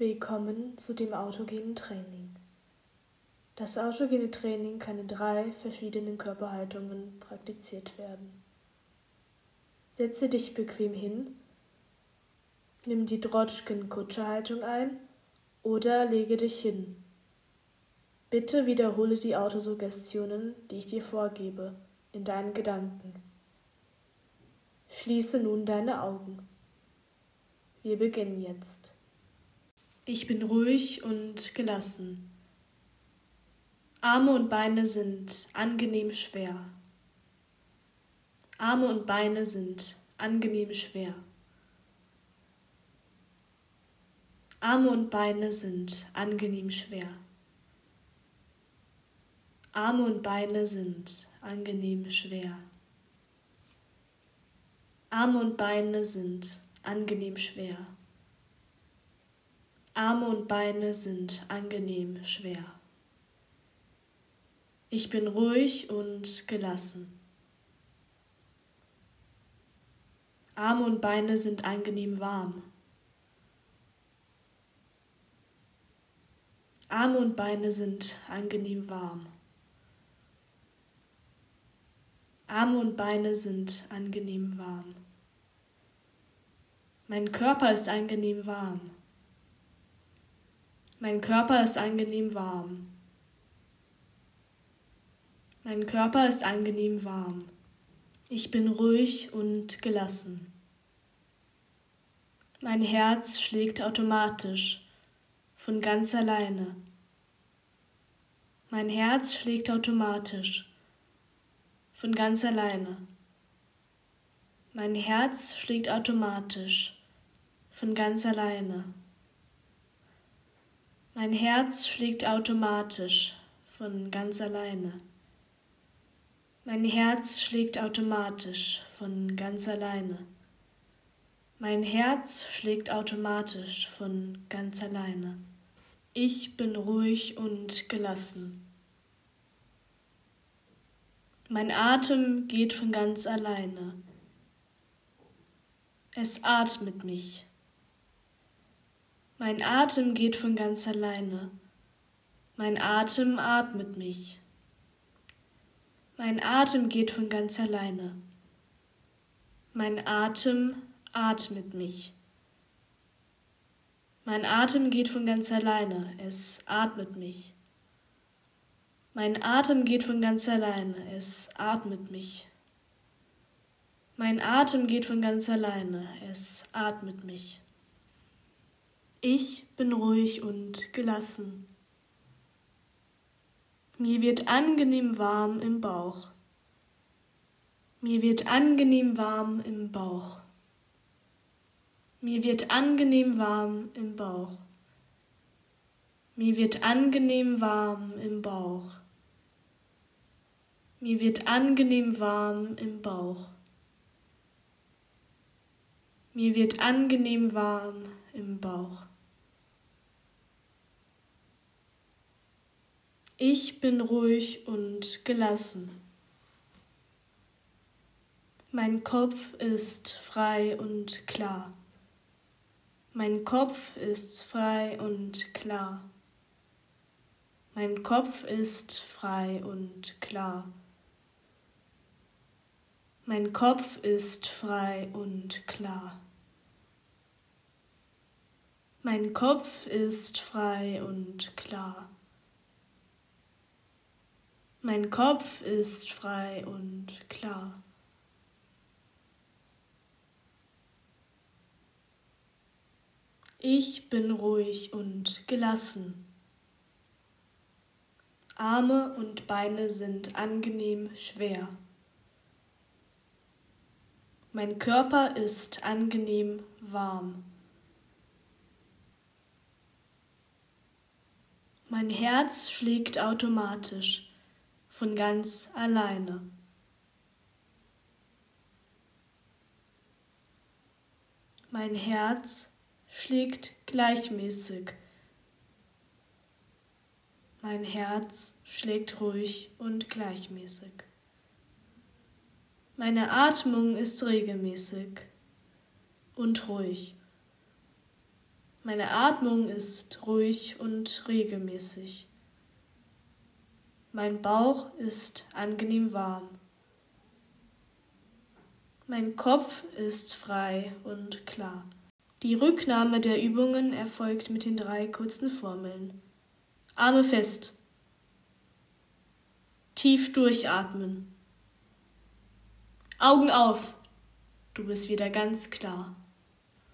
Willkommen zu dem autogenen Training. Das autogene Training kann in drei verschiedenen Körperhaltungen praktiziert werden. Setze dich bequem hin, nimm die Drotschken-Kutsche-Haltung ein oder lege dich hin. Bitte wiederhole die Autosuggestionen, die ich dir vorgebe, in deinen Gedanken. Schließe nun deine Augen. Wir beginnen jetzt. Ich bin ruhig und gelassen. Arme und Beine sind angenehm schwer. Arme und Beine sind angenehm schwer. Arme und Beine sind angenehm schwer. Arme und Beine sind angenehm schwer. Arme und Beine sind angenehm schwer. Arme und Beine sind angenehm schwer. Ich bin ruhig und gelassen. Arme und Beine sind angenehm warm. Arme und Beine sind angenehm warm. Arme und Beine sind angenehm warm. Mein Körper ist angenehm warm. Mein Körper ist angenehm warm. Mein Körper ist angenehm warm. Ich bin ruhig und gelassen. Mein Herz schlägt automatisch, von ganz alleine. Mein Herz schlägt automatisch, von ganz alleine. Mein Herz schlägt automatisch, von ganz alleine. Mein Herz schlägt automatisch von ganz alleine. Mein Herz schlägt automatisch von ganz alleine. Mein Herz schlägt automatisch von ganz alleine. Ich bin ruhig und gelassen. Mein Atem geht von ganz alleine. Es atmet mich. Mein Atem geht von ganz alleine. Mein Atem atmet mich. Mein Atem geht von ganz alleine. Mein Atem atmet mich. Mein Atem geht von ganz alleine. Es atmet mich. Mein Atem geht von ganz alleine. Es atmet mich. Mein Atem geht von ganz alleine. Es atmet mich. Ich bin ruhig und gelassen. Mir wird angenehm warm im Bauch. Mir wird angenehm warm im Bauch. Mir wird angenehm warm im Bauch. Mir wird angenehm warm im Bauch. Mir wird angenehm warm im Bauch. Mir wird angenehm warm im Bauch. Ich bin ruhig und gelassen. Mein Kopf ist frei und klar. Mein Kopf ist frei und klar. Mein Kopf ist frei und klar. Mein Kopf ist frei und klar. Mein Kopf ist frei und klar. Mein Kopf ist frei und klar. Ich bin ruhig und gelassen. Arme und Beine sind angenehm schwer. Mein Körper ist angenehm warm. Mein Herz schlägt automatisch von ganz alleine. Mein Herz schlägt gleichmäßig. Mein Herz schlägt ruhig und gleichmäßig. Meine Atmung ist regelmäßig und ruhig. Meine Atmung ist ruhig und regelmäßig. Mein Bauch ist angenehm warm. Mein Kopf ist frei und klar. Die Rücknahme der Übungen erfolgt mit den drei kurzen Formeln. Arme fest. Tief durchatmen. Augen auf. Du bist wieder ganz klar.